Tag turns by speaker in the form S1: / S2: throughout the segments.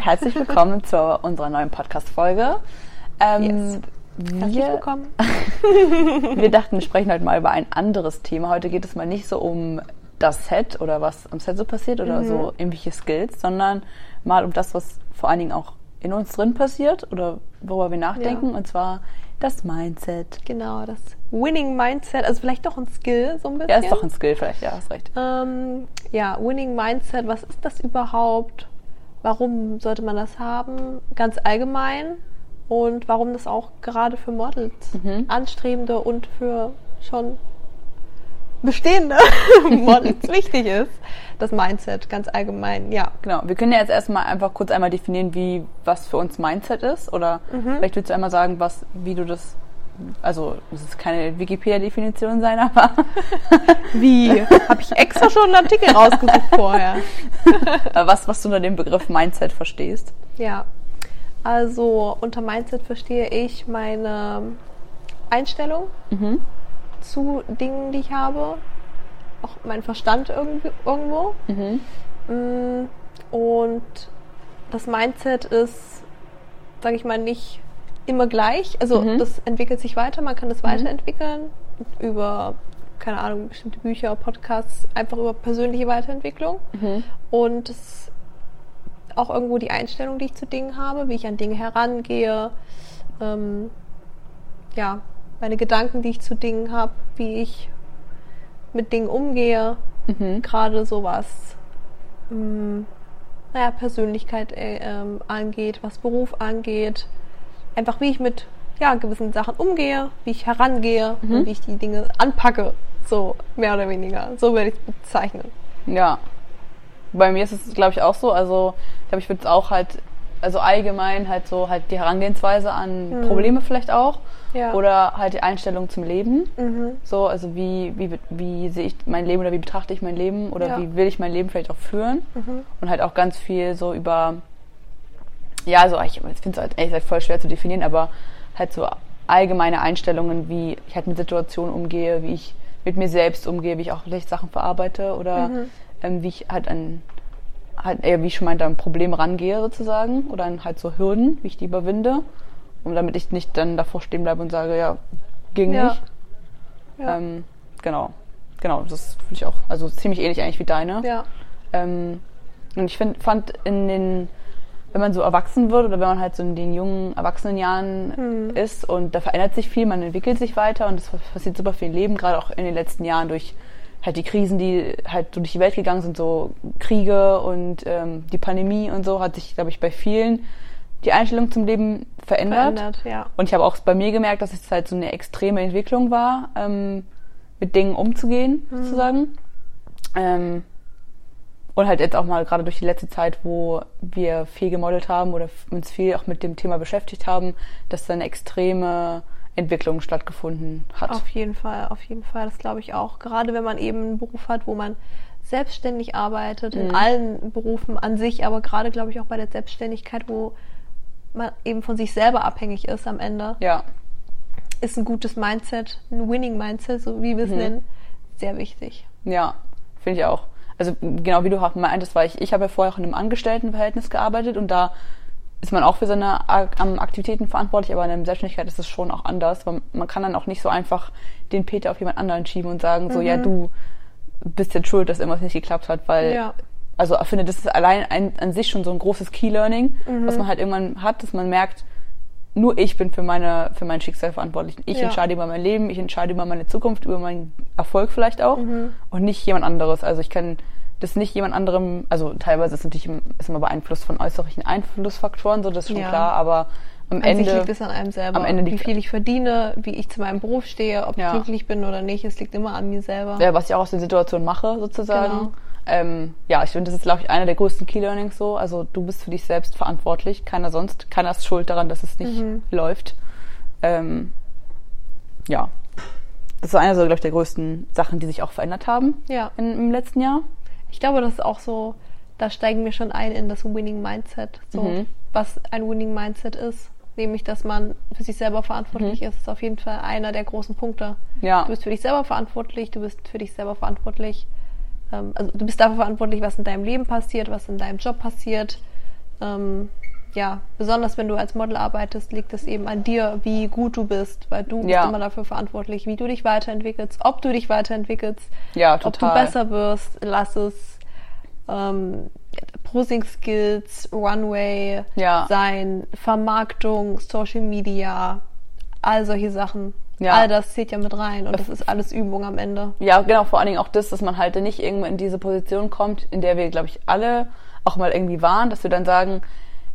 S1: herzlich willkommen zu unserer neuen Podcast-Folge.
S2: Ähm, yes. Herzlich wir, willkommen.
S1: wir dachten, wir sprechen heute mal über ein anderes Thema. Heute geht es mal nicht so um das Set oder was am Set so passiert oder mhm. so irgendwelche Skills, sondern mal um das, was vor allen Dingen auch in uns drin passiert oder worüber wir nachdenken, ja. und zwar das Mindset.
S2: Genau, das Winning Mindset, also vielleicht doch ein Skill, so ein bisschen.
S1: Ja, ist doch ein Skill vielleicht, ja, hast recht.
S2: Ähm, ja, Winning Mindset, was ist das überhaupt? Warum sollte man das haben? Ganz allgemein. Und warum das auch gerade für Models, mhm. Anstrebende und für schon bestehende Models wichtig ist. Das Mindset ganz allgemein, ja.
S1: Genau. Wir können ja jetzt erstmal einfach kurz einmal definieren, wie was für uns Mindset ist. Oder mhm. vielleicht willst du einmal sagen, was, wie du das also es ist keine Wikipedia-Definition sein, aber
S2: wie? Habe ich extra schon einen Artikel rausgesucht vorher.
S1: was, was du unter dem Begriff Mindset verstehst?
S2: Ja, also unter Mindset verstehe ich meine Einstellung mhm. zu Dingen, die ich habe, auch mein Verstand irgendwo. Mhm. Mm, und das Mindset ist, sage ich mal, nicht immer gleich. Also mhm. das entwickelt sich weiter, man kann das mhm. weiterentwickeln über, keine Ahnung, bestimmte Bücher, Podcasts, einfach über persönliche Weiterentwicklung. Mhm. Und es auch irgendwo die Einstellung, die ich zu Dingen habe, wie ich an Dinge herangehe, ähm, ja, meine Gedanken, die ich zu Dingen habe, wie ich mit Dingen umgehe, mhm. gerade sowas, ähm, naja, Persönlichkeit äh, ähm, angeht, was Beruf angeht, einfach wie ich mit ja, gewissen Sachen umgehe, wie ich herangehe mhm. und wie ich die Dinge anpacke, so mehr oder weniger. So würde ich es bezeichnen.
S1: Ja. Bei mir ist es, glaube ich, auch so. Also, ich glaube, ich würde es auch halt, also allgemein halt so halt die Herangehensweise an mhm. Probleme vielleicht auch. Ja. Oder halt die Einstellung zum Leben. Mhm. So, also wie, wie, wie sehe ich mein Leben oder wie betrachte ich mein Leben oder ja. wie will ich mein Leben vielleicht auch führen. Mhm. Und halt auch ganz viel so über ja, also ich finde es halt ehrlich gesagt voll schwer zu definieren, aber halt so allgemeine Einstellungen, wie ich halt mit Situationen umgehe, wie ich mit mir selbst umgehe, wie ich auch vielleicht Sachen verarbeite oder mhm. ähm, wie ich halt an halt eher, wie ich schon meinte, an Probleme rangehe sozusagen oder an halt so Hürden, wie ich die überwinde, um damit ich nicht dann davor stehen bleibe und sage, ja, ging ja. nicht. Ja. Ähm, genau, genau, das finde ich auch, also ziemlich ähnlich eigentlich wie deine. Ja. Ähm, und ich find, fand in den wenn man so erwachsen wird oder wenn man halt so in den jungen Erwachsenenjahren mhm. ist und da verändert sich viel, man entwickelt sich weiter und es passiert super viel im Leben, gerade auch in den letzten Jahren durch halt die Krisen, die halt durch die Welt gegangen sind, so Kriege und ähm, die Pandemie und so, hat sich, glaube ich, bei vielen die Einstellung zum Leben verändert. verändert ja. Und ich habe auch bei mir gemerkt, dass es halt so eine extreme Entwicklung war, ähm, mit Dingen umzugehen, mhm. sozusagen. Ähm, und halt jetzt auch mal gerade durch die letzte Zeit, wo wir viel gemodelt haben oder uns viel auch mit dem Thema beschäftigt haben, dass da eine extreme Entwicklung stattgefunden hat.
S2: Auf jeden Fall, auf jeden Fall. Das glaube ich auch. Gerade wenn man eben einen Beruf hat, wo man selbstständig arbeitet, mhm. in allen Berufen an sich, aber gerade glaube ich auch bei der Selbstständigkeit, wo man eben von sich selber abhängig ist am Ende. Ja. Ist ein gutes Mindset, ein Winning Mindset, so wie wir es mhm. nennen, sehr wichtig.
S1: Ja, finde ich auch also genau wie du auch meintest, weil ich, ich habe ja vorher auch in einem Angestelltenverhältnis gearbeitet und da ist man auch für seine Aktivitäten verantwortlich, aber in der Selbstständigkeit ist es schon auch anders, weil man kann dann auch nicht so einfach den Peter auf jemand anderen schieben und sagen, mhm. so, ja, mhm. du bist jetzt schuld, dass irgendwas nicht geklappt hat, weil, ja. also ich finde, das ist allein ein, an sich schon so ein großes Key-Learning, mhm. was man halt irgendwann hat, dass man merkt, nur ich bin für meine für mein Schicksal verantwortlich. Ich ja. entscheide über mein Leben, ich entscheide über meine Zukunft, über meinen Erfolg vielleicht auch mhm. und nicht jemand anderes. Also ich kann das nicht jemand anderem, also teilweise ist natürlich ist immer beeinflusst von äußerlichen Einflussfaktoren, so das ist schon ja. klar, aber am Ende
S2: liegt es an einem selber. Am Ende wie viel ich verdiene, wie ich zu meinem Beruf stehe, ob ja. ich glücklich bin oder nicht, es liegt immer an mir selber.
S1: Ja, was ich auch aus der Situation mache sozusagen. Genau. Ähm, ja, ich finde, das ist, glaube ich, einer der größten Key Learnings so. Also du bist für dich selbst verantwortlich, keiner sonst, keiner ist schuld daran, dass es nicht mhm. läuft. Ähm, ja, das ist eine, so, glaube ich, der größten Sachen, die sich auch verändert haben ja. in, im letzten Jahr.
S2: Ich glaube, das ist auch so, da steigen wir schon ein in das Winning Mindset. So, mhm. was ein Winning Mindset ist. Nämlich, dass man für sich selber verantwortlich mhm. ist, ist auf jeden Fall einer der großen Punkte. Ja. Du bist für dich selber verantwortlich, du bist für dich selber verantwortlich, also du bist dafür verantwortlich, was in deinem Leben passiert, was in deinem Job passiert, ähm, ja, besonders wenn du als Model arbeitest, liegt es eben an dir, wie gut du bist, weil du bist immer dafür verantwortlich, wie du dich weiterentwickelst, ob du dich weiterentwickelst,
S1: ja,
S2: ob du besser wirst, lass es ähm, Posing Skills, Runway ja. sein, Vermarktung, Social Media, all solche Sachen. Ja. All das zählt ja mit rein und das ist alles Übung am Ende.
S1: Ja, genau, vor allen Dingen auch das, dass man halt nicht irgendwo in diese Position kommt, in der wir, glaube ich, alle auch mal irgendwie waren, dass wir dann sagen,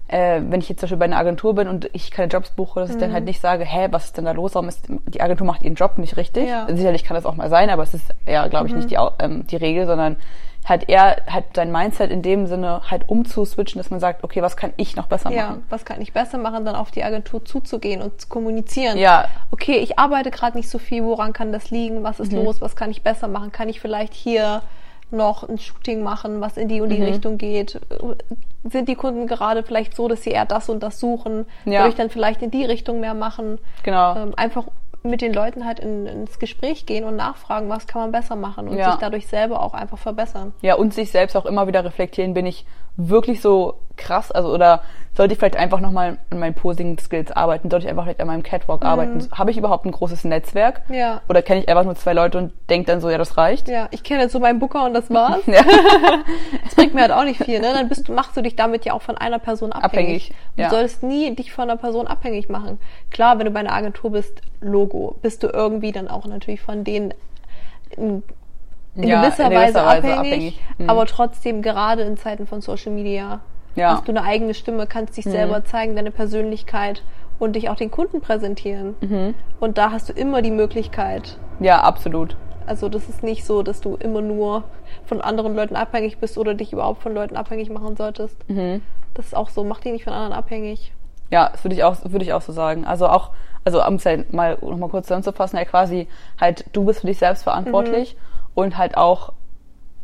S1: äh, wenn ich jetzt zum Beispiel bei einer Agentur bin und ich keine Jobs buche, dass mhm. ich dann halt mhm. nicht sage, hä, was ist denn da los? Warum ist die Agentur macht ihren Job nicht richtig? Ja. Sicherlich kann das auch mal sein, aber es ist ja, glaube ich, mhm. nicht die, ähm, die Regel, sondern halt eher halt sein Mindset in dem Sinne halt umzuswitchen, dass man sagt, okay, was kann ich noch besser machen? Ja,
S2: was kann ich besser machen, dann auf die Agentur zuzugehen und zu kommunizieren. Ja. Okay, ich arbeite gerade nicht so viel, woran kann das liegen? Was ist mhm. los? Was kann ich besser machen? Kann ich vielleicht hier noch ein Shooting machen, was in die und die mhm. Richtung geht? Sind die Kunden gerade vielleicht so, dass sie eher das und das suchen? Ja. Soll ich dann vielleicht in die Richtung mehr machen? Genau. Ähm, einfach mit den Leuten halt in, ins Gespräch gehen und nachfragen, was kann man besser machen und ja. sich dadurch selber auch einfach verbessern.
S1: Ja, und sich selbst auch immer wieder reflektieren, bin ich wirklich so krass, also oder sollte ich vielleicht einfach nochmal an meinen Posing-Skills arbeiten, sollte ich einfach vielleicht an meinem Catwalk mhm. arbeiten. Habe ich überhaupt ein großes Netzwerk? Ja. Oder kenne ich einfach nur zwei Leute und denke dann so, ja, das reicht?
S2: Ja, ich kenne jetzt so meinen Booker und das war's. ja. das bringt mir halt auch nicht viel, ne? Dann bist du, machst du dich damit ja auch von einer Person abhängig. abhängig ja. Du solltest nie dich von einer Person abhängig machen. Klar, wenn du bei einer Agentur bist, Logo, bist du irgendwie dann auch natürlich von denen in ja, gewisser, in Weise, Weise abhängig, abhängig. Mhm. aber trotzdem gerade in Zeiten von Social Media ja. hast du eine eigene Stimme, kannst dich mhm. selber zeigen, deine Persönlichkeit und dich auch den Kunden präsentieren. Mhm. Und da hast du immer die Möglichkeit.
S1: Ja, absolut.
S2: Also das ist nicht so, dass du immer nur von anderen Leuten abhängig bist oder dich überhaupt von Leuten abhängig machen solltest. Mhm. Das ist auch so, mach dich nicht von anderen abhängig.
S1: Ja, das würde ich auch, würde ich auch so sagen. Also auch, also um es halt mal nochmal kurz zusammenzufassen, ja quasi halt, du bist für dich selbst verantwortlich mhm. Und halt auch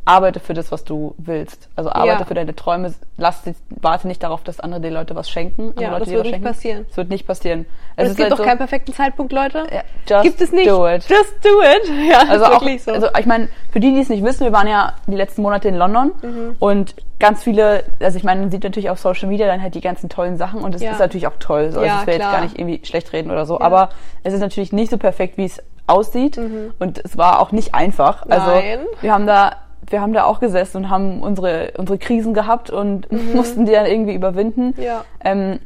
S1: arbeite für das, was du willst. Also arbeite ja. für deine Träume. Lass, warte nicht darauf, dass andere dir Leute was schenken.
S2: Ja,
S1: Leute
S2: das wird nicht passieren.
S1: Das wird nicht passieren.
S2: Es, es gibt halt doch so, keinen perfekten Zeitpunkt, Leute.
S1: Ja, just
S2: gibt es nicht.
S1: Do it.
S2: Just do it. Ja,
S1: also auch, so. Also ich meine, für die, die es nicht wissen, wir waren ja die letzten Monate in London mhm. und ganz viele, also ich meine, man sieht natürlich auf Social Media dann halt die ganzen tollen Sachen und es ja. ist natürlich auch toll. So. Also ich will klar. jetzt gar nicht irgendwie schlecht reden oder so, aber es ist natürlich nicht so perfekt, wie es aussieht mhm. und es war auch nicht einfach. Also Nein. wir haben da wir haben da auch gesessen und haben unsere, unsere Krisen gehabt und mhm. mussten die dann irgendwie überwinden. Ja. Ähm,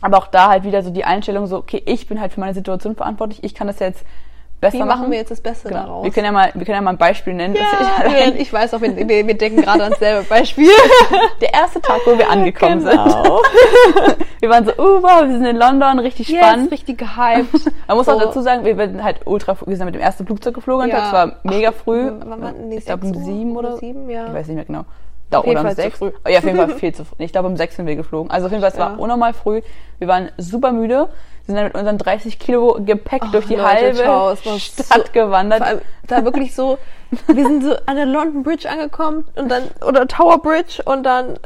S1: aber auch da halt wieder so die Einstellung so, okay, ich bin halt für meine Situation verantwortlich, ich kann das jetzt besser Wie
S2: machen. wir jetzt das Beste genau. daraus?
S1: Wir können ja mal, wir können ja mal ein Beispiel nennen.
S2: Ja, ich, ich, weiß auch, wir, wir, denken gerade ans selbe Beispiel.
S1: Der erste Tag, wo wir angekommen genau. sind. wir waren so, uh, wow, wir sind in London, richtig yes, spannend.
S2: richtig gehypt.
S1: Man muss so. auch dazu sagen, wir sind halt ultra, wir sind mit dem ersten Flugzeug geflogen, ja. das war mega früh.
S2: Wann war, nee,
S1: ich glaube um sieben oder?
S2: Sieben, ja.
S1: Ich weiß nicht mehr genau. Da, auf oder um sechs. Oh, ja, auf jeden Fall viel zu früh. Ich glaube, um sechs sind wir geflogen. Also auf jeden Fall, es ja. war unnormal früh. Wir waren super müde sind dann mit unseren 30 Kilo Gepäck oh, durch die Leute, halbe ciao, Stadt so, gewandert.
S2: da wirklich so, wir sind so an der London Bridge angekommen und dann, oder Tower Bridge und dann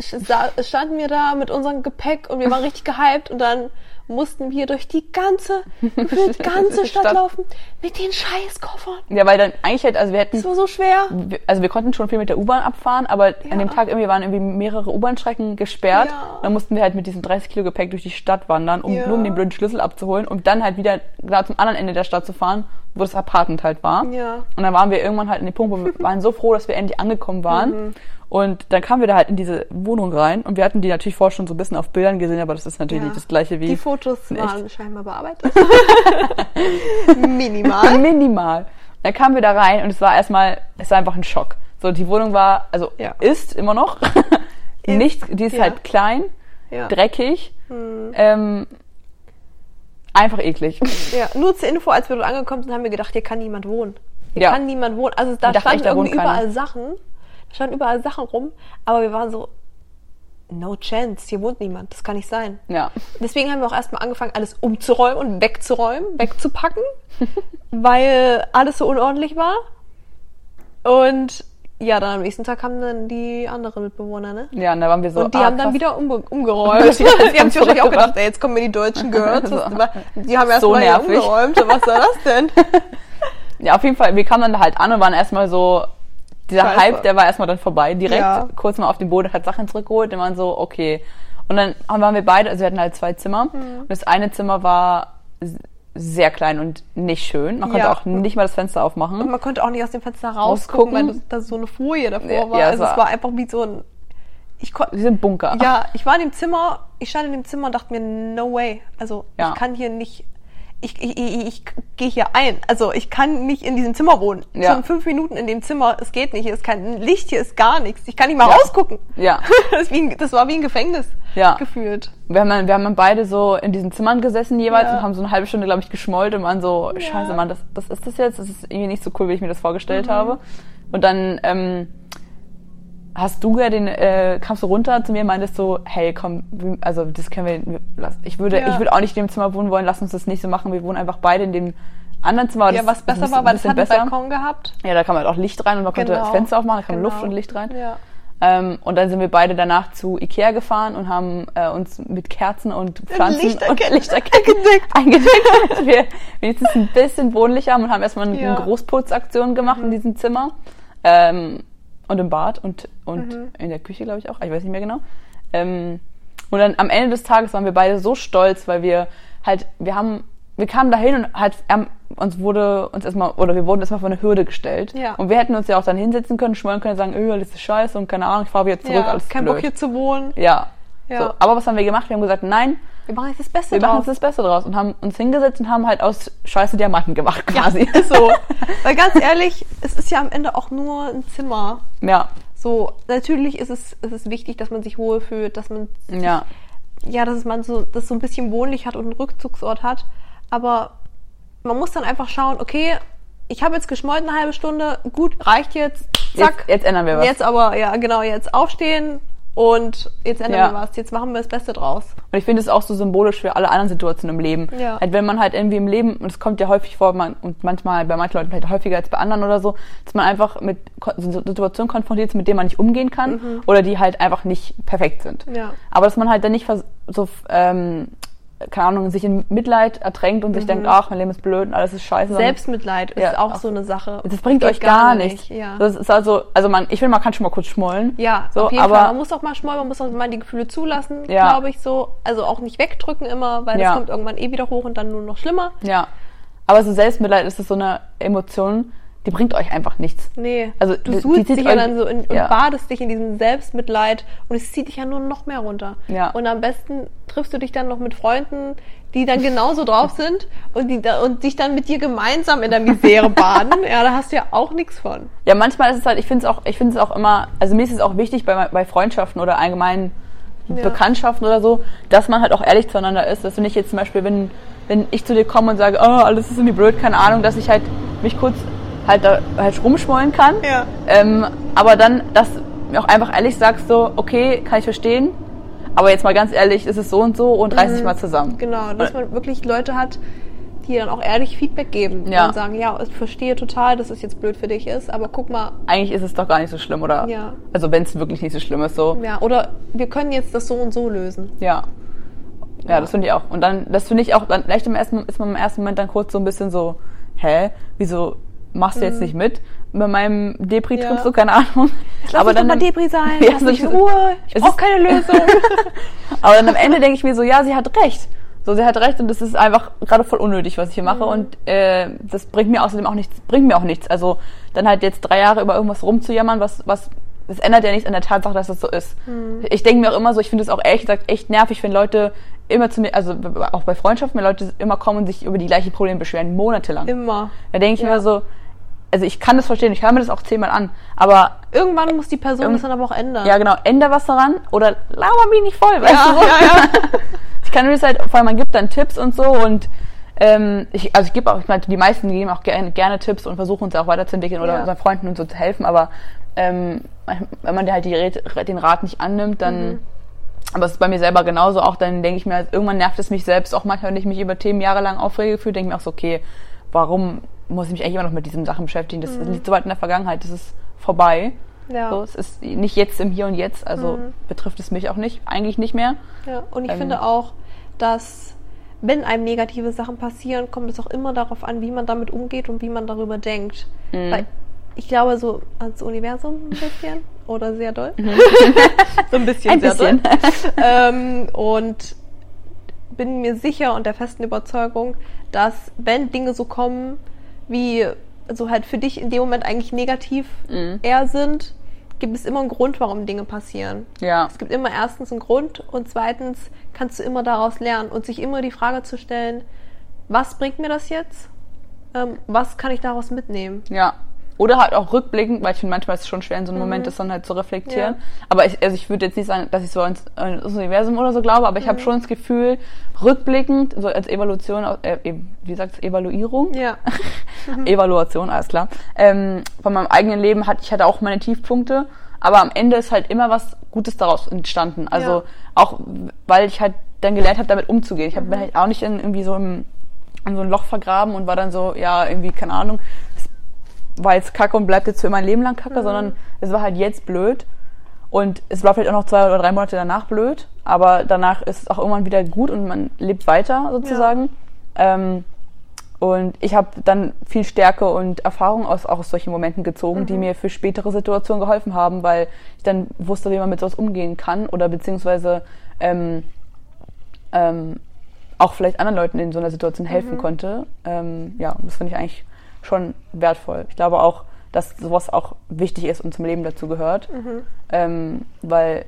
S2: standen wir da mit unserem Gepäck und wir waren richtig gehypt und dann mussten wir durch die ganze, die ganze Stadt, Stadt, laufen mit den Scheißkoffern.
S1: Ja, weil dann eigentlich halt, also wir hätten.
S2: Das war so schwer.
S1: Also wir konnten schon viel mit der U-Bahn abfahren, aber ja. an dem Tag irgendwie waren irgendwie mehrere U-Bahn-Strecken gesperrt. Ja. Dann mussten wir halt mit diesem 30 Kilo Gepäck durch die Stadt wandern, um ja. nur um den blöden Schlüssel abzuholen, um dann halt wieder genau zum anderen Ende der Stadt zu fahren, wo das Apartment halt war. Ja. Und dann waren wir irgendwann halt in dem Punkt, wo wir waren so froh, dass wir endlich angekommen waren. Mhm. Und dann kamen wir da halt in diese Wohnung rein und wir hatten die natürlich vorher schon so ein bisschen auf Bildern gesehen, aber das ist natürlich ja. nicht das gleiche wie.
S2: Die Fotos waren scheinbar bearbeitet. Minimal.
S1: Minimal. Dann kamen wir da rein und es war erstmal, es war einfach ein Schock. So, die Wohnung war, also ja. ist immer noch. nicht, die ist ja. halt klein, dreckig, hm. ähm, einfach eklig.
S2: Ja, nur zur Info, als wir dort angekommen sind, haben wir gedacht, hier kann niemand wohnen. Hier kann niemand wohnen. Also da standen irgendwie überall Sachen standen überall Sachen rum, aber wir waren so, no chance, hier wohnt niemand, das kann nicht sein. Ja. Deswegen haben wir auch erstmal angefangen, alles umzuräumen und wegzuräumen, wegzupacken, weil alles so unordentlich war. Und ja, dann am nächsten Tag kamen dann die anderen Mitbewohner, ne?
S1: Ja, und da waren wir so.
S2: Und die ah, haben dann wieder um, umgeräumt. die haben sich wahrscheinlich auch gedacht, ey, jetzt kommen mir die deutschen Girls. Die haben erstmal so umgeräumt. Was soll das denn?
S1: ja, auf jeden Fall, wir kamen dann halt an und waren erstmal so, dieser Scheiße. Hype, der war erstmal dann vorbei, direkt ja. kurz mal auf den Boden, hat Sachen zurückgeholt und man so, okay. Und dann waren wir beide, also wir hatten halt zwei Zimmer mhm. und das eine Zimmer war sehr klein und nicht schön. Man konnte ja. auch nicht mal das Fenster aufmachen.
S2: Und man konnte auch nicht aus dem Fenster rausgucken, weil da so eine Folie davor war. Ja, also es war einfach wie so ein
S1: ich konnte. Wir sind Bunker.
S2: Ja, ich war in dem Zimmer, ich stand in dem Zimmer und dachte mir, no way. Also ja. ich kann hier nicht ich, ich, ich, ich gehe hier ein. Also ich kann nicht in diesem Zimmer wohnen. Ja. Schon fünf Minuten in dem Zimmer, es geht nicht. Hier ist kein Licht, hier ist gar nichts. Ich kann nicht mal ja. rausgucken. Ja. Das, ein, das, war wie ein Gefängnis ja. gefühlt.
S1: Wir haben, wir haben beide so in diesen Zimmern gesessen jeweils ja. und haben so eine halbe Stunde, glaube ich, geschmollt und waren so, scheiße, Mann, das, das ist das jetzt? Das ist irgendwie nicht so cool, wie ich mir das vorgestellt mhm. habe. Und dann ähm, hast du ja den, äh, kamst du runter zu mir und meintest so, hey, komm, also das können wir, lass, ich würde, ja. ich würde auch nicht in dem Zimmer wohnen wollen, lass uns das nicht so machen, wir wohnen einfach beide in dem anderen Zimmer.
S2: Ja, was besser war, weil das hat einen Balkon gehabt.
S1: Ja, da kann man halt auch Licht rein und man genau. konnte das Fenster aufmachen, da kam genau. Luft und Licht rein. Ja. Ähm, und dann sind wir beide danach zu Ikea gefahren und haben äh, uns mit Kerzen und Pflanzen
S2: Lichterketten und Lichterketten eingedeckt,
S1: damit wir wenigstens ein bisschen wohnlicher haben und haben erstmal ja. eine Großputzaktion gemacht mhm. in diesem Zimmer. Ähm, und im Bad und, und mhm. in der Küche, glaube ich auch. Ich weiß nicht mehr genau. Ähm, und dann am Ende des Tages waren wir beide so stolz, weil wir halt, wir haben, wir kamen dahin und halt, ähm, uns wurde uns erstmal, oder wir wurden erstmal vor eine Hürde gestellt. Ja. Und wir hätten uns ja auch dann hinsetzen können, schmollen können, sagen, öh, das ist scheiße und keine Ahnung, ich fahre wieder zurück, ja, alles
S2: kein blöd. Bock hier zu wohnen.
S1: Ja. Ja. So, aber was haben wir gemacht? Wir haben gesagt, nein,
S2: wir machen jetzt das Beste
S1: wir draus. Wir machen jetzt das Beste draus und haben uns hingesetzt und haben halt aus Scheiße Diamanten gemacht quasi.
S2: Ja, so. Weil ganz ehrlich, es ist ja am Ende auch nur ein Zimmer. Ja. So, natürlich ist es, ist es wichtig, dass man sich wohlfühlt, dass man ja, ja dass man so, das so ein bisschen wohnlich hat und einen Rückzugsort hat. Aber man muss dann einfach schauen, okay, ich habe jetzt geschmolten eine halbe Stunde, gut, reicht jetzt,
S1: zack. Jetzt, jetzt ändern wir was.
S2: Jetzt aber, ja, genau, jetzt aufstehen, und jetzt ändern ja. wir was, jetzt machen wir das Beste draus.
S1: Und ich finde es auch so symbolisch für alle anderen Situationen im Leben. Ja. Halt, wenn man halt irgendwie im Leben, und es kommt ja häufig vor, man, und manchmal bei manchen Leuten vielleicht häufiger als bei anderen oder so, dass man einfach mit Situationen konfrontiert ist, mit denen man nicht umgehen kann mhm. oder die halt einfach nicht perfekt sind. Ja. Aber dass man halt dann nicht so ähm, keine Ahnung, sich in Mitleid ertränkt und mhm. sich denkt, ach, mein Leben ist blöd und alles ist scheiße.
S2: Selbstmitleid ist ja, auch so eine Sache.
S1: Das bringt euch gar, gar nicht. Ja. Das ist also, also man, ich finde, man kann schon mal kurz schmollen.
S2: Ja, so, auf jeden aber Fall. Man muss auch mal schmollen, man muss auch mal die Gefühle zulassen, ja. glaube ich so. Also auch nicht wegdrücken immer, weil das kommt irgendwann eh wieder hoch und dann nur noch schlimmer.
S1: Ja. Aber so Selbstmitleid ist das so eine Emotion, die bringt euch einfach nichts.
S2: Nee. Also du suchst dich ja dann so in, ja. und badest dich in diesem Selbstmitleid und es zieht dich ja nur noch mehr runter. Ja. Und am besten triffst du dich dann noch mit Freunden, die dann genauso drauf sind und die und dich dann mit dir gemeinsam in der Misere baden. ja, da hast du ja auch nichts von.
S1: Ja, manchmal ist es halt, ich finde es auch, ich finde es auch immer, also mir ist es auch wichtig bei, bei Freundschaften oder allgemeinen ja. Bekanntschaften oder so, dass man halt auch ehrlich zueinander ist. Dass du nicht jetzt zum Beispiel, wenn, wenn ich zu dir komme und sage, oh, alles ist irgendwie blöd, keine Ahnung, dass ich halt mich kurz halt da halt rumschmollen kann. Ja. Ähm, aber dann, dass mir auch einfach ehrlich sagst so, okay, kann ich verstehen, aber jetzt mal ganz ehrlich, ist es so und so und reiß mhm. dich mal zusammen.
S2: Genau, dass man wirklich Leute hat, die dann auch ehrlich Feedback geben ja. und sagen, ja, ich verstehe total, dass es jetzt blöd für dich ist, aber guck mal.
S1: Eigentlich ist es doch gar nicht so schlimm, oder? Ja. Also wenn es wirklich nicht so schlimm ist, so.
S2: Ja, oder wir können jetzt das so und so lösen.
S1: Ja. Ja, ja. das finde ich auch. Und dann, das finde ich auch, dann vielleicht im ersten, ist man im ersten Moment dann kurz so ein bisschen so, hä, wieso machst du jetzt mhm. nicht mit bei meinem Depri-Trip, ja. so keine Ahnung.
S2: Lass aber dann mal Depri sein, ja, lass mich in Ruhe, ich brauche keine Lösung.
S1: aber dann am Ende denke ich mir so, ja, sie hat recht. So, sie hat recht und das ist einfach gerade voll unnötig, was ich hier mache. Mhm. Und äh, das bringt mir außerdem auch nichts, bringt mir auch nichts. Also dann halt jetzt drei Jahre über irgendwas rumzujammern, was, was das ändert ja nichts an der Tatsache, dass das so ist. Mhm. Ich denke mir auch immer so, ich finde es auch ehrlich gesagt echt nervig, wenn Leute immer zu mir, also auch bei Freundschaften, wenn Leute immer kommen und sich über die gleichen Probleme beschweren, monatelang.
S2: Immer.
S1: Da denke ich ja. mir so, also ich kann das verstehen, ich höre mir das auch zehnmal an, aber
S2: irgendwann muss die Person das dann aber auch ändern.
S1: Ja, genau, änder was daran oder laber mich nicht voll, weißt ja, du? Ja, ja. ich kann nur halt, vor allem man gibt dann Tipps und so und ähm, ich, also ich gebe auch, ich meine, die meisten geben auch gerne, gerne Tipps und versuchen uns auch weiterzuentwickeln oder unseren Freunden und so zu helfen, aber ähm, wenn man halt die, den Rat nicht annimmt, dann mhm. Aber es ist bei mir selber genauso auch, dann denke ich mir, irgendwann nervt es mich selbst auch manchmal, wenn ich mich über Themen jahrelang aufrege fühle, denke ich mir auch so, okay, warum muss ich mich eigentlich immer noch mit diesen Sachen beschäftigen. Das mhm. liegt so weit in der Vergangenheit, das ist vorbei. Ja. So, es ist nicht jetzt im Hier und Jetzt, also mhm. betrifft es mich auch nicht, eigentlich nicht mehr.
S2: Ja, und ich ähm, finde auch, dass wenn einem negative Sachen passieren, kommt es auch immer darauf an, wie man damit umgeht und wie man darüber denkt. Mhm. Weil ich glaube so ans Universum ein bisschen oder sehr doll. Mhm.
S1: so ein bisschen ein sehr bisschen. doll.
S2: ähm, und bin mir sicher und der festen Überzeugung, dass wenn Dinge so kommen, wie so halt für dich in dem Moment eigentlich negativ mhm. eher sind, gibt es immer einen Grund, warum Dinge passieren.
S1: Ja.
S2: Es gibt immer erstens einen Grund und zweitens kannst du immer daraus lernen und sich immer die Frage zu stellen, was bringt mir das jetzt? Ähm, was kann ich daraus mitnehmen?
S1: Ja. Oder halt auch rückblickend, weil ich finde, manchmal ist es schon schwer, in so einem mhm. Moment das dann halt zu reflektieren. Ja. Aber ich, also ich würde jetzt nicht sagen, dass ich so ins, ins Universum oder so glaube, aber ich mhm. habe schon das Gefühl, rückblickend, so als Evaluation, äh, wie sagt's, Evaluierung?
S2: Ja.
S1: Evaluation, alles klar. Ähm, von meinem eigenen Leben hatte ich hatte auch meine Tiefpunkte, aber am Ende ist halt immer was Gutes daraus entstanden. Also ja. auch, weil ich halt dann gelernt habe, damit umzugehen. Ich hab, mhm. bin halt auch nicht in, irgendwie so im, in so ein Loch vergraben und war dann so, ja, irgendwie, keine Ahnung, war jetzt kacke und bleibt jetzt für mein Leben lang kacke, mhm. sondern es war halt jetzt blöd. Und es war vielleicht auch noch zwei oder drei Monate danach blöd, aber danach ist es auch irgendwann wieder gut und man lebt weiter sozusagen. Ja. Ähm, und ich habe dann viel Stärke und Erfahrung aus, auch aus solchen Momenten gezogen, mhm. die mir für spätere Situationen geholfen haben, weil ich dann wusste, wie man mit sowas umgehen kann oder beziehungsweise ähm, ähm, auch vielleicht anderen Leuten in so einer Situation helfen mhm. konnte. Ähm, ja, das finde ich eigentlich schon wertvoll. Ich glaube auch, dass sowas auch wichtig ist und zum Leben dazu gehört. Mhm. Ähm, weil,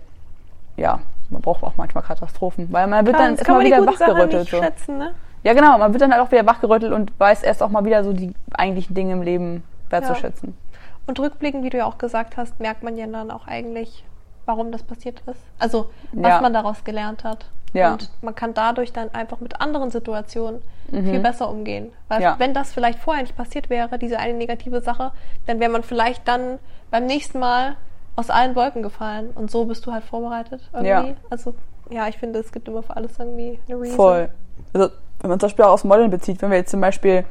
S1: ja, man braucht auch manchmal Katastrophen. Weil man wird Klar, dann erstmal wieder wachgerüttelt. So. Schätzen, ne? Ja, genau, man wird dann halt auch wieder wachgerüttelt und weiß erst auch mal wieder so die eigentlichen Dinge im Leben wertzuschätzen. Ja.
S2: Und rückblickend, wie du ja auch gesagt hast, merkt man ja dann auch eigentlich, warum das passiert ist. Also, was ja. man daraus gelernt hat. Ja. Und man kann dadurch dann einfach mit anderen Situationen mhm. viel besser umgehen. Weil ja. wenn das vielleicht vorher nicht passiert wäre, diese eine negative Sache, dann wäre man vielleicht dann beim nächsten Mal aus allen Wolken gefallen. Und so bist du halt vorbereitet irgendwie. Ja. Also ja, ich finde, es gibt immer für alles irgendwie eine Reason.
S1: Voll. Also wenn man zum Beispiel auch aus Modeln bezieht, wenn wir jetzt zum Beispiel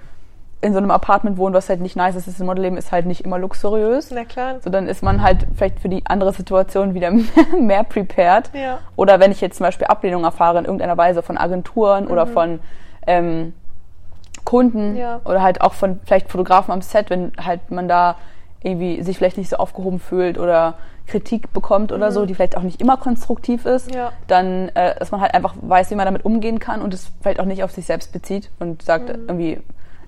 S1: in so einem Apartment wohnen, was halt nicht nice ist, das Modelleben ist halt nicht immer luxuriös.
S2: Na klar.
S1: So dann ist man halt vielleicht für die andere Situation wieder mehr prepared.
S2: Ja.
S1: Oder wenn ich jetzt zum Beispiel Ablehnung erfahre in irgendeiner Weise von Agenturen mhm. oder von ähm, Kunden ja. oder halt auch von vielleicht Fotografen am Set, wenn halt man da irgendwie sich vielleicht nicht so aufgehoben fühlt oder Kritik bekommt oder mhm. so, die vielleicht auch nicht immer konstruktiv ist,
S2: ja.
S1: dann, äh, dass man halt einfach weiß, wie man damit umgehen kann und es vielleicht auch nicht auf sich selbst bezieht und sagt mhm. irgendwie,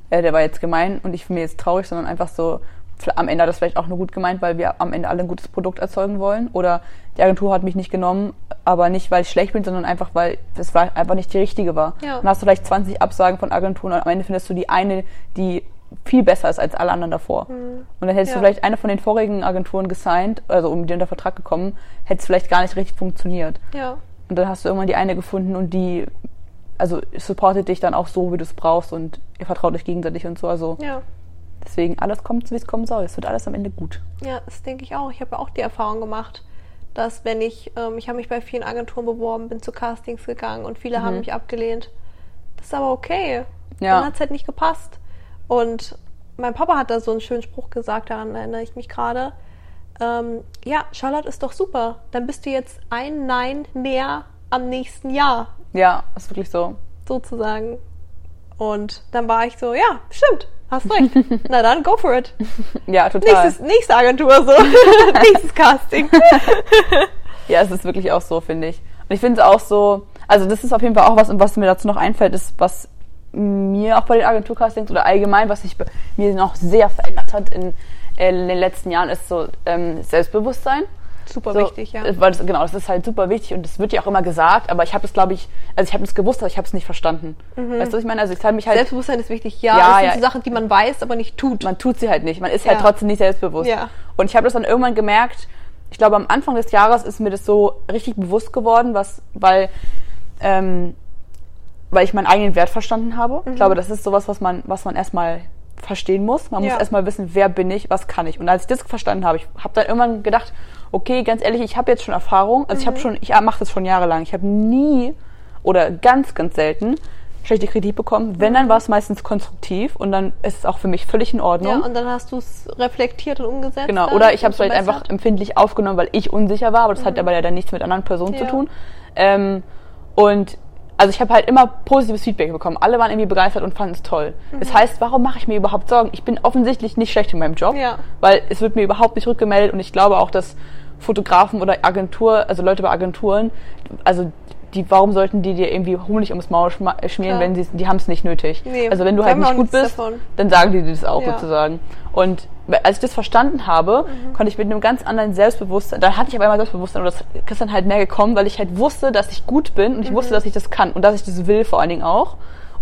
S1: äh, der war jetzt gemein und ich bin mir jetzt traurig, sondern einfach so, am Ende hat das vielleicht auch nur gut gemeint, weil wir am Ende alle ein gutes Produkt erzeugen wollen. Oder die Agentur hat mich nicht genommen, aber nicht, weil ich schlecht bin, sondern einfach, weil es war einfach nicht die richtige war.
S2: Ja.
S1: Dann hast du vielleicht 20 Absagen von Agenturen und am Ende findest du die eine, die viel besser ist als alle anderen davor. Mhm. Und dann hättest ja. du vielleicht eine von den vorigen Agenturen gesigned, also um die unter Vertrag gekommen, hätte es vielleicht gar nicht richtig funktioniert.
S2: Ja.
S1: Und dann hast du irgendwann die eine gefunden und die also supportet dich dann auch so, wie du es brauchst und ihr vertraut euch gegenseitig und so. Also
S2: ja.
S1: Deswegen alles kommt, wie es kommen soll. Es wird alles am Ende gut.
S2: Ja, das denke ich auch. Ich habe auch die Erfahrung gemacht, dass wenn ich, ähm, ich habe mich bei vielen Agenturen beworben, bin zu Castings gegangen und viele mhm. haben mich abgelehnt. Das ist aber okay. Ja. Dann hat es halt nicht gepasst. Und mein Papa hat da so einen schönen Spruch gesagt, daran erinnere ich mich gerade. Ähm, ja, Charlotte ist doch super. Dann bist du jetzt ein Nein näher am nächsten Jahr.
S1: Ja, ist wirklich so.
S2: Sozusagen. Und dann war ich so, ja, stimmt, hast recht. Na dann, go for it.
S1: Ja, total.
S2: Nächstes, nächste Agentur so. Nächstes Casting.
S1: ja, es ist wirklich auch so, finde ich. Und ich finde es auch so, also das ist auf jeden Fall auch was, was mir dazu noch einfällt, ist, was mir auch bei den Agenturcastings oder allgemein, was sich mir noch sehr verändert hat in, in den letzten Jahren, ist so ähm, Selbstbewusstsein.
S2: Super so, wichtig, ja.
S1: Weil das, genau, das ist halt super wichtig und das wird ja auch immer gesagt, aber ich habe es, glaube ich, also ich habe es gewusst, aber ich habe es nicht verstanden. Mhm. Weißt du, was ich meine? Also ich habe mich halt.
S2: Selbstbewusstsein ist wichtig, ja. ja das sind ja. so Sachen, die man weiß, aber nicht tut.
S1: Man tut sie halt nicht. Man ist halt ja. halt trotzdem nicht selbstbewusst. Ja. Und ich habe das dann irgendwann gemerkt, ich glaube, am Anfang des Jahres ist mir das so richtig bewusst geworden, was, weil, ähm, weil ich meinen eigenen Wert verstanden habe. Mhm. Ich glaube, das ist sowas, was man, was man erstmal verstehen muss. Man ja. muss erstmal wissen, wer bin ich, was kann ich. Und als ich das verstanden habe, ich habe dann irgendwann gedacht, okay, ganz ehrlich, ich habe jetzt schon Erfahrung. Also mhm. ich habe schon, ich mache das schon jahrelang. Ich habe nie oder ganz, ganz selten schlechte Kritik bekommen. Wenn, dann war es meistens konstruktiv und dann ist es auch für mich völlig in Ordnung. Ja,
S2: und dann hast du es reflektiert und umgesetzt.
S1: Genau, oder ich habe es vielleicht einfach empfindlich aufgenommen, weil ich unsicher war, aber das mhm. hat aber ja dann nichts mit anderen Personen ja. zu tun. Ähm, und also ich habe halt immer positives Feedback bekommen. Alle waren irgendwie begeistert und fanden es toll. Mhm. Das heißt, warum mache ich mir überhaupt Sorgen? Ich bin offensichtlich nicht schlecht in meinem Job, ja. weil es wird mir überhaupt nicht rückgemeldet und ich glaube auch, dass Fotografen oder Agentur, also Leute bei Agenturen, also die, warum sollten die dir irgendwie Honig ums Maul äh, schmieren, Klar. wenn sie, die haben es nicht nötig. Nee, also wenn du halt nicht gut bist, davon. dann sagen die dir das auch ja. sozusagen. Und als ich das verstanden habe, mhm. konnte ich mit einem ganz anderen Selbstbewusstsein, dann hatte ich aber einmal Selbstbewusstsein und das ist dann halt mehr gekommen, weil ich halt wusste, dass ich gut bin und ich mhm. wusste, dass ich das kann und dass ich das will vor allen Dingen auch.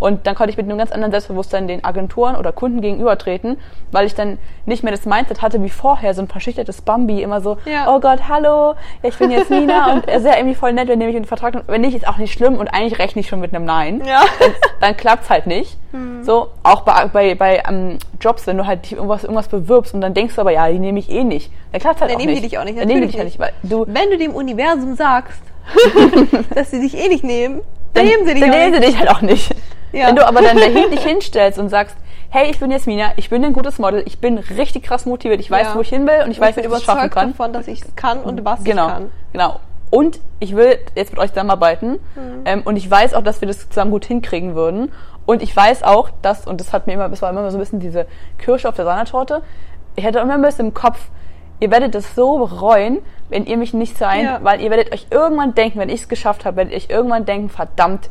S1: Und dann konnte ich mit einem ganz anderen Selbstbewusstsein den Agenturen oder Kunden gegenübertreten, weil ich dann nicht mehr das Mindset hatte wie vorher, so ein verschüchtertes Bambi, immer so, ja. oh Gott, hallo, ich bin jetzt Nina und er ist ja irgendwie voll nett, wenn ihr mich in den Vertrag nimmt. Wenn nicht, ist auch nicht schlimm und eigentlich rechne ich schon mit einem Nein. Ja. Dann, dann klappt's halt nicht. Mhm. So, auch bei, bei, bei um, ähm, Jobs, wenn du halt irgendwas, irgendwas bewirbst und dann denkst du aber, ja, die nehme ich eh nicht. Dann klappt's halt dann auch nicht. Dann nehmen die dich auch nicht.
S2: Dann nehmen die dich halt nicht, weil du... Wenn du dem Universum sagst, dass sie dich eh nicht nehmen, dann, dann nehmen sie dich,
S1: dann nehmen sie dich halt auch nicht. Ja. Wenn du aber dann dahin dich hinstellst und sagst, hey, ich bin Jasmina, ich bin ein gutes Model, ich bin richtig krass motiviert, ich weiß, ja. wo ich hin will und ich weiß, wie ich es schaffen kann.
S2: davon, dass ich es kann und was
S1: genau,
S2: ich kann.
S1: Genau. Und ich will jetzt mit euch zusammenarbeiten mhm. ähm, und ich weiß auch, dass wir das zusammen gut hinkriegen würden. Und ich weiß auch, dass, und das hat mir immer, das war immer so ein bisschen diese Kirsche auf der Sahnetorte, ich hätte immer ein bisschen im Kopf, ihr werdet es so bereuen, wenn ihr mich nicht seid, ja. weil ihr werdet euch irgendwann denken, wenn ich es geschafft habe, werdet ihr euch irgendwann denken, verdammt,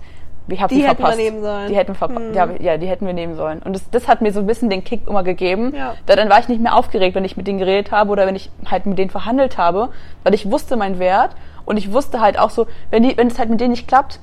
S1: ich habe die verpasst. Wir nehmen sollen. Die hätten wir hm. ja, ja, die hätten wir nehmen sollen. Und das, das hat mir so ein bisschen den Kick immer gegeben. Ja. Da dann war ich nicht mehr aufgeregt, wenn ich mit denen geredet habe oder wenn ich halt mit denen verhandelt habe, weil ich wusste meinen Wert und ich wusste halt auch so, wenn die, wenn es halt mit denen nicht klappt,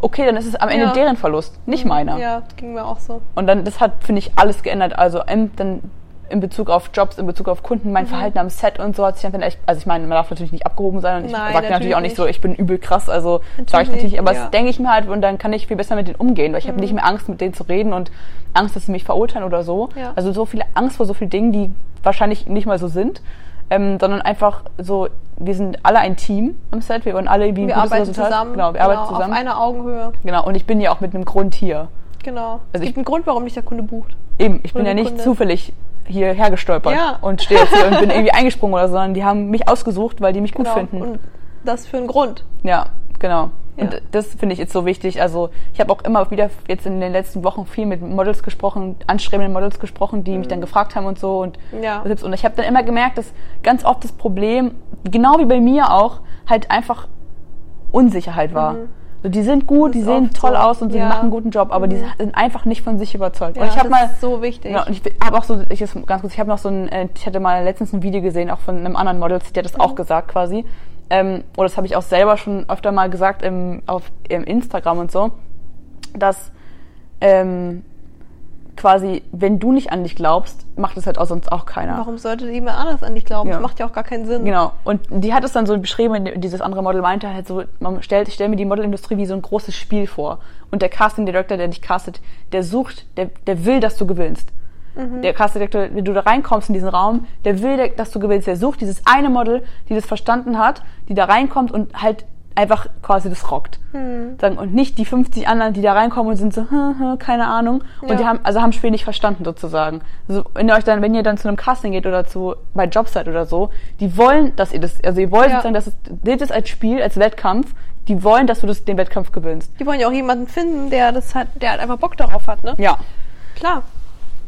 S1: okay, dann ist es am Ende ja. deren Verlust, nicht hm. meiner.
S2: Ja, ging mir auch so.
S1: Und dann, das hat, finde ich, alles geändert. Also dann in Bezug auf Jobs, in Bezug auf Kunden, mein mhm. Verhalten am Set und so hat sich dann echt, also ich meine, man darf natürlich nicht abgehoben sein und ich sage natürlich, natürlich auch nicht so, ich bin übel krass, also sage ich natürlich, aber ja. das denke ich mir halt und dann kann ich viel besser mit denen umgehen, weil ich mhm. habe nicht mehr Angst, mit denen zu reden und Angst, dass sie mich verurteilen oder so. Ja. Also so viele Angst vor so vielen Dingen, die wahrscheinlich nicht mal so sind, ähm, sondern einfach so, wir sind alle ein Team am Set, wir wollen alle irgendwie
S2: ein wir gutes arbeiten Resultat. Zusammen, genau, wir genau, arbeiten zusammen. Auf einer Augenhöhe.
S1: Genau, und ich bin ja auch mit einem Grund hier.
S2: Genau. Also es gibt einen Grund, warum dich der Kunde bucht.
S1: Eben, ich bin ja nicht Kunde. zufällig hierher gestolpert ja. und stehe jetzt hier und bin irgendwie eingesprungen oder so, sondern die haben mich ausgesucht, weil die mich genau. gut finden. Und
S2: das für einen Grund.
S1: Ja, genau. Ja. Und das finde ich jetzt so wichtig. Also ich habe auch immer wieder jetzt in den letzten Wochen viel mit Models gesprochen, anstrebenden Models gesprochen, die mhm. mich dann gefragt haben und so und ja. und ich habe dann immer gemerkt, dass ganz oft das Problem, genau wie bei mir auch, halt einfach Unsicherheit war. Mhm. So, die sind gut, die sehen toll so. aus und sie ja. machen einen guten Job, aber mhm. die sind einfach nicht von sich überzeugt.
S2: Ja, und ich habe mal so wichtig.
S1: Ja, und ich habe auch so, ich ist ganz kurz, ich habe noch so ein, äh, ich hatte mal letztens ein Video gesehen, auch von einem anderen Model, der hat das mhm. auch gesagt quasi. Ähm, oder das habe ich auch selber schon öfter mal gesagt im, auf im Instagram und so, dass ähm, quasi, wenn du nicht an dich glaubst, macht es halt auch sonst auch keiner.
S2: Warum sollte jemand anders an dich glauben? Ja. Das macht ja auch gar keinen Sinn.
S1: Genau. Und die hat es dann so beschrieben, dieses andere Model meinte halt so, man stellt, ich stelle mir die Modelindustrie wie so ein großes Spiel vor. Und der Casting Director, der dich castet, der sucht, der, der will, dass du gewinnst. Mhm. Der Casting Director, wenn du da reinkommst in diesen Raum, der will, dass du gewinnst. Der sucht dieses eine Model, die das verstanden hat, die da reinkommt und halt einfach quasi das rockt. Hm. Und nicht die 50 anderen, die da reinkommen und sind so, hm, hm, keine Ahnung. Und ja. die haben, also haben Spiel nicht verstanden sozusagen. Also wenn ihr euch dann, wenn ihr dann zu einem Casting geht oder zu, bei Jobsite oder so, die wollen, dass ihr das, also ihr wollt ja. sozusagen, dass es, seht es als Spiel, als Wettkampf, die wollen, dass du das, den Wettkampf gewinnst.
S2: Die wollen ja auch jemanden finden, der das hat, der halt einfach Bock darauf hat, ne?
S1: Ja.
S2: Klar.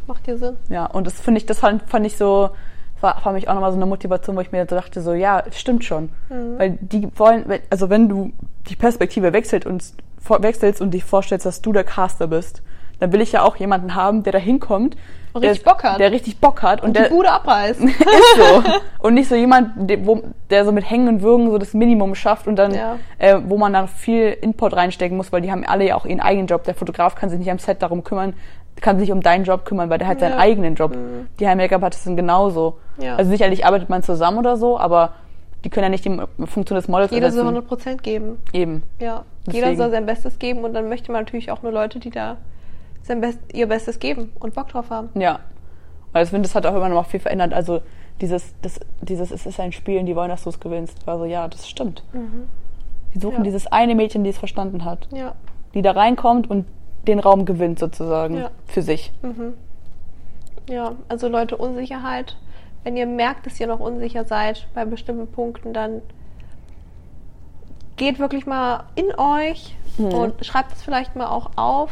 S2: Macht dir Sinn.
S1: Ja, und das finde ich, das fand, fand ich so, war für mich auch nochmal so eine Motivation, wo ich mir dachte, so ja, stimmt schon. Mhm. Weil die wollen, also wenn du die Perspektive wechselt und, wechselst und dich vorstellst, dass du der Caster bist, dann will ich ja auch jemanden haben, der da hinkommt.
S2: Und richtig Bock hat.
S1: Der richtig Bock hat.
S2: Und, und
S1: der,
S2: die Bude abreißt.
S1: ist so. Und nicht so jemand, der, wo, der so mit Hängen und Würgen so das Minimum schafft und dann, ja. äh, wo man dann viel Input reinstecken muss, weil die haben alle ja auch ihren eigenen Job. Der Fotograf kann sich nicht am Set darum kümmern, kann sich um deinen Job kümmern, weil der hat ja. seinen eigenen Job. Mhm. Die Make-up-Artisten genauso. Ja. Also sicherlich arbeitet man zusammen oder so, aber die können ja nicht die Funktion des Models
S2: Jeder soll 100 Prozent geben.
S1: Eben.
S2: Ja. Deswegen. Jeder soll sein Bestes geben und dann möchte man natürlich auch nur Leute, die da sein Best ihr Bestes geben und Bock drauf haben.
S1: Ja. Weil ich finde, das hat auch immer noch viel verändert. Also dieses, das, dieses, es ist ein Spiel und die wollen, dass du es gewinnst. War so, ja, das stimmt. Mhm. Die suchen ja. dieses eine Mädchen, die es verstanden hat.
S2: Ja.
S1: Die da reinkommt und den Raum gewinnt sozusagen ja. für sich.
S2: Mhm. Ja, also Leute, Unsicherheit. Wenn ihr merkt, dass ihr noch unsicher seid bei bestimmten Punkten, dann geht wirklich mal in euch, Mhm. Und schreibt es vielleicht mal auch auf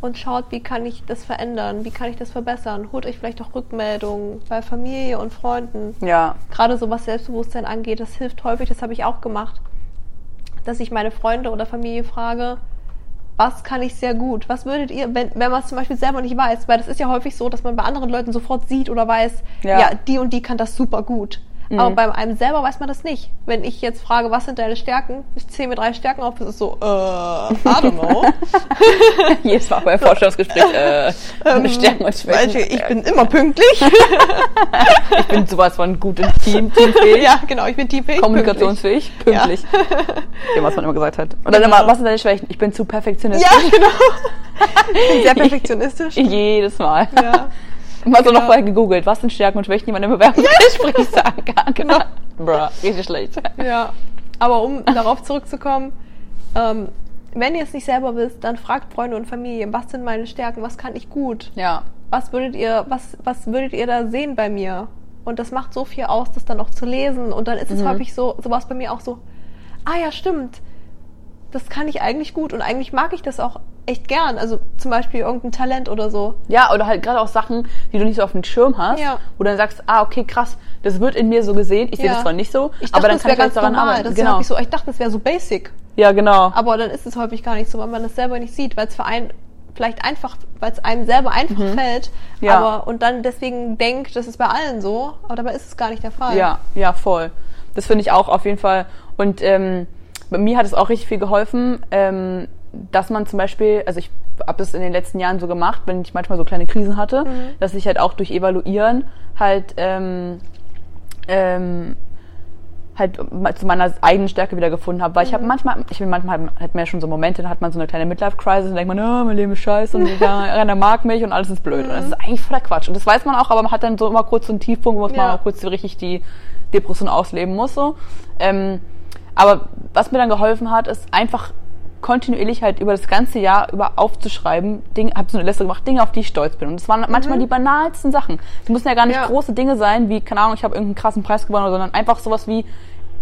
S2: und schaut, wie kann ich das verändern, wie kann ich das verbessern. Holt euch vielleicht auch Rückmeldungen bei Familie und Freunden.
S1: Ja.
S2: Gerade so was Selbstbewusstsein angeht, das hilft häufig, das habe ich auch gemacht, dass ich meine Freunde oder Familie frage, was kann ich sehr gut? Was würdet ihr, wenn, wenn man es zum Beispiel selber nicht weiß, weil das ist ja häufig so, dass man bei anderen Leuten sofort sieht oder weiß, ja, ja die und die kann das super gut. Mhm. Aber bei einem selber weiß man das nicht. Wenn ich jetzt frage, was sind deine Stärken? Ich zähle mir drei Stärken auf, das ist so, äh, I don't know.
S1: Jedes Mal beim Vorstellungsgespräch, äh, ähm, Stärken und Schwächen.
S2: Ich bin immer pünktlich.
S1: ich bin sowas von gut im Team, teamfähig.
S2: Ja, genau, ich bin teamfähig.
S1: Kommunikationsfähig, pünktlich. pünktlich. Ja. was man immer gesagt hat. Und dann genau. immer, was sind deine Schwächen? Ich bin zu perfektionistisch.
S2: Ja, genau. Ich bin sehr perfektionistisch.
S1: Jedes Mal. Ja. Mal so genau. noch vorher gegoogelt, was sind Stärken und Schwächen, die man im Bewerbungsgespräch ja. sagen kann. Genau. Bruh, richtig schlecht.
S2: Ja. Aber um darauf zurückzukommen, ähm, wenn ihr es nicht selber wisst, dann fragt Freunde und Familie, was sind meine Stärken, was kann ich gut?
S1: Ja.
S2: Was würdet ihr, was, was würdet ihr da sehen bei mir? Und das macht so viel aus, das dann auch zu lesen. Und dann ist es mhm. häufig so, so war es bei mir auch so, ah ja, stimmt, das kann ich eigentlich gut und eigentlich mag ich das auch echt gern. Also zum Beispiel irgendein Talent oder so.
S1: Ja, oder halt gerade auch Sachen, die du nicht so auf dem Schirm hast, ja. wo du dann sagst, ah, okay, krass, das wird in mir so gesehen. Ich ja. sehe das zwar nicht so,
S2: dachte,
S1: aber dann
S2: kann ich ganz daran normal. arbeiten. Das genau. so, ich dachte, das wäre so basic.
S1: Ja, genau.
S2: Aber dann ist es häufig gar nicht so, weil man das selber nicht sieht, weil es für einen vielleicht einfach, weil es einem selber einfach mhm. fällt, ja. aber und dann deswegen denkt, das ist bei allen so, aber dabei ist es gar nicht der Fall.
S1: Ja, ja, voll. Das finde ich auch auf jeden Fall. Und ähm, bei mir hat es auch richtig viel geholfen, ähm, dass man zum Beispiel, also ich habe das in den letzten Jahren so gemacht, wenn ich manchmal so kleine Krisen hatte, mhm. dass ich halt auch durch Evaluieren halt ähm, ähm, halt zu meiner eigenen Stärke wieder gefunden habe, weil mhm. ich habe manchmal, ich bin manchmal hat man ja schon so Momente, da hat man so eine kleine Midlife-Crisis und denkt man, oh, mein Leben ist scheiße und keiner mag mich und alles ist blöd. Mhm. Und das ist eigentlich voller Quatsch. Und das weiß man auch, aber man hat dann so immer kurz so einen Tiefpunkt, wo man ja. mal kurz so richtig die Depression ausleben muss. So. Ähm, aber was mir dann geholfen hat, ist einfach kontinuierlich halt über das ganze Jahr über aufzuschreiben, Dinge, habe so eine Liste gemacht, Dinge, auf die ich stolz bin. Und das waren mhm. manchmal die banalsten Sachen. Die müssen ja gar nicht ja. große Dinge sein, wie, keine Ahnung, ich habe irgendeinen krassen Preis gewonnen, sondern einfach sowas wie,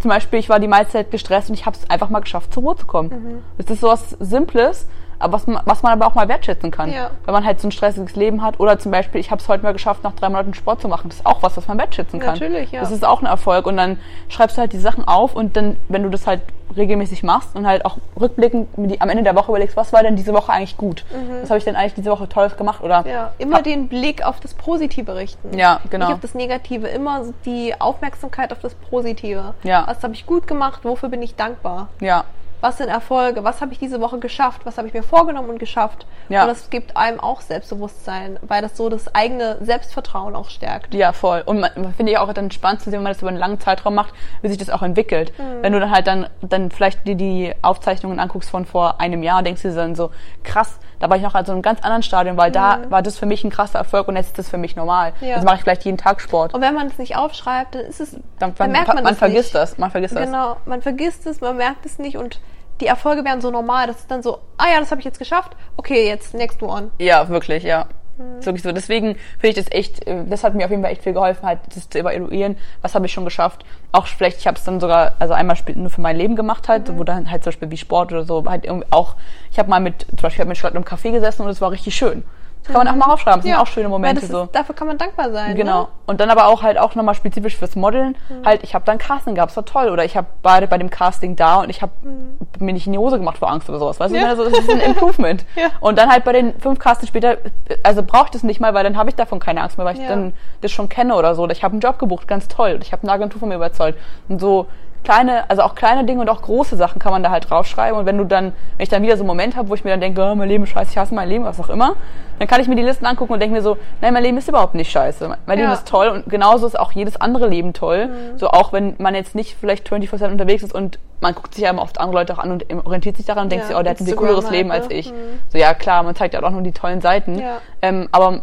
S1: zum Beispiel, ich war die meiste Zeit gestresst und ich habe es einfach mal geschafft, zur Ruhe zu kommen. Mhm. Das ist sowas Simples, aber was, was man aber auch mal wertschätzen kann. Ja. Wenn man halt so ein stressiges Leben hat. Oder zum Beispiel, ich habe es heute mal geschafft, nach drei Monaten Sport zu machen. Das ist auch was, was man wertschätzen kann.
S2: Natürlich, ja.
S1: Das ist auch ein Erfolg. Und dann schreibst du halt die Sachen auf und dann, wenn du das halt regelmäßig machst und halt auch rückblickend am Ende der Woche überlegst, was war denn diese Woche eigentlich gut? Mhm. Was habe ich denn eigentlich diese Woche Tolles gemacht? Oder
S2: ja, immer den Blick auf das Positive richten.
S1: Ja, genau.
S2: Nicht auf das Negative, immer die Aufmerksamkeit auf das Positive.
S1: Ja.
S2: Was habe ich gut gemacht? Wofür bin ich dankbar?
S1: Ja,
S2: was sind Erfolge, was habe ich diese Woche geschafft, was habe ich mir vorgenommen und geschafft. Ja. Und das gibt einem auch Selbstbewusstsein, weil das so das eigene Selbstvertrauen auch stärkt.
S1: Ja, voll. Und man, finde ich auch dann spannend zu sehen, wenn man das über einen langen Zeitraum macht, wie sich das auch entwickelt. Mhm. Wenn du dann halt dann, dann vielleicht dir die Aufzeichnungen anguckst von vor einem Jahr, denkst du dir dann so, krass, da war ich noch an so einem ganz anderen Stadium, weil mhm. da war das für mich ein krasser Erfolg und jetzt ist das für mich normal. Ja. Jetzt mache ich vielleicht jeden Tag Sport.
S2: Und wenn man es nicht aufschreibt, dann ist es,
S1: dann, dann merkt man, man vergisst nicht. das, man vergisst das.
S2: Genau, man vergisst es, man merkt es nicht und die Erfolge wären so normal. Das ist dann so, ah ja, das habe ich jetzt geschafft. Okay, jetzt next one.
S1: Ja, wirklich, ja. Mhm. wirklich so. Deswegen finde ich das echt, äh, das hat mir auf jeden Fall echt viel geholfen, halt das zu evaluieren, was habe ich schon geschafft. Auch vielleicht, ich habe es dann sogar, also einmal nur für mein Leben gemacht halt, mhm. wo dann halt zum Beispiel wie Sport oder so, halt irgendwie auch, ich habe mal mit, zum Beispiel mit Charlotte im Café gesessen und es war richtig schön. Kann man auch mal aufschreiben. Das ja. sind auch schöne Momente so.
S2: Ist, dafür kann man dankbar sein.
S1: Genau. Ne? Und dann aber auch halt auch nochmal spezifisch fürs Modeln. Mhm. Halt, ich habe dann Casting gehabt, es war toll. Oder ich habe beide bei dem Casting da und ich habe mhm. mir nicht in die Hose gemacht vor Angst oder sowas. Weißt ja. du? Also, das ist ein Improvement. ja. Und dann halt bei den fünf Castings später, also brauche ich das nicht mal, weil dann habe ich davon keine Angst mehr, weil ich dann das schon kenne oder so. Oder ich habe einen Job gebucht, ganz toll. Und ich habe eine Agentur von mir überzeugt. Und so kleine, also auch kleine Dinge und auch große Sachen kann man da halt draufschreiben. Und wenn du dann, wenn ich dann wieder so einen Moment habe, wo ich mir dann denke, oh, mein Leben ist scheiße, ich hasse mein Leben, was auch immer, dann kann ich mir die Listen angucken und denke mir so, nein, mein Leben ist überhaupt nicht scheiße. Mein ja. Leben ist toll und genauso ist auch jedes andere Leben toll. Mhm. So auch wenn man jetzt nicht vielleicht 24 unterwegs ist und man guckt sich ja immer oft andere Leute auch an und orientiert sich daran und denkt sich, oh, der hat ein viel cooleres Leben als halt, ich. Mhm. So ja, klar, man zeigt ja auch nur die tollen Seiten. Ja. Ähm, aber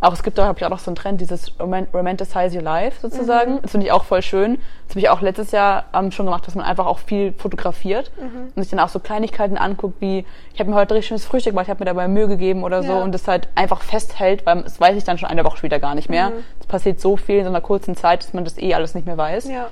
S1: auch es gibt da habe ich auch so einen Trend, dieses Romanticize Your Life sozusagen. Mhm. Das finde ich auch voll schön. Das habe ich auch letztes Jahr ähm, schon gemacht, dass man einfach auch viel fotografiert mhm. und sich dann auch so Kleinigkeiten anguckt, wie ich habe mir heute richtig schönes Frühstück gemacht, ich habe mir dabei Mühe gegeben oder so ja. und das halt einfach festhält, weil das weiß ich dann schon eine Woche später gar nicht mehr. Es mhm. passiert so viel in so einer kurzen Zeit, dass man das eh alles nicht mehr weiß.
S2: Ja,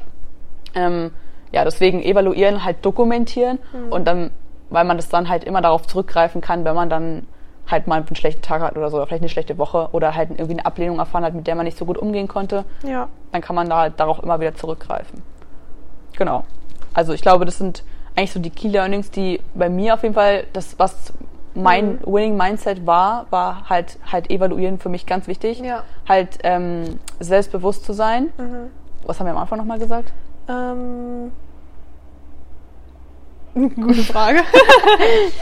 S1: ähm, ja deswegen evaluieren, halt dokumentieren mhm. und dann weil man das dann halt immer darauf zurückgreifen kann, wenn man dann halt mal einen schlechten Tag hat oder so, oder vielleicht eine schlechte Woche oder halt irgendwie eine Ablehnung erfahren hat, mit der man nicht so gut umgehen konnte,
S2: ja.
S1: dann kann man da halt darauf immer wieder zurückgreifen. Genau. Also ich glaube, das sind eigentlich so die Key Learnings, die bei mir auf jeden Fall das, was mein mhm. Winning Mindset war, war halt halt evaluieren für mich ganz wichtig.
S2: Ja.
S1: Halt ähm, selbstbewusst zu sein.
S2: Mhm.
S1: Was haben wir am Anfang nochmal gesagt?
S2: Ähm, Gute Frage.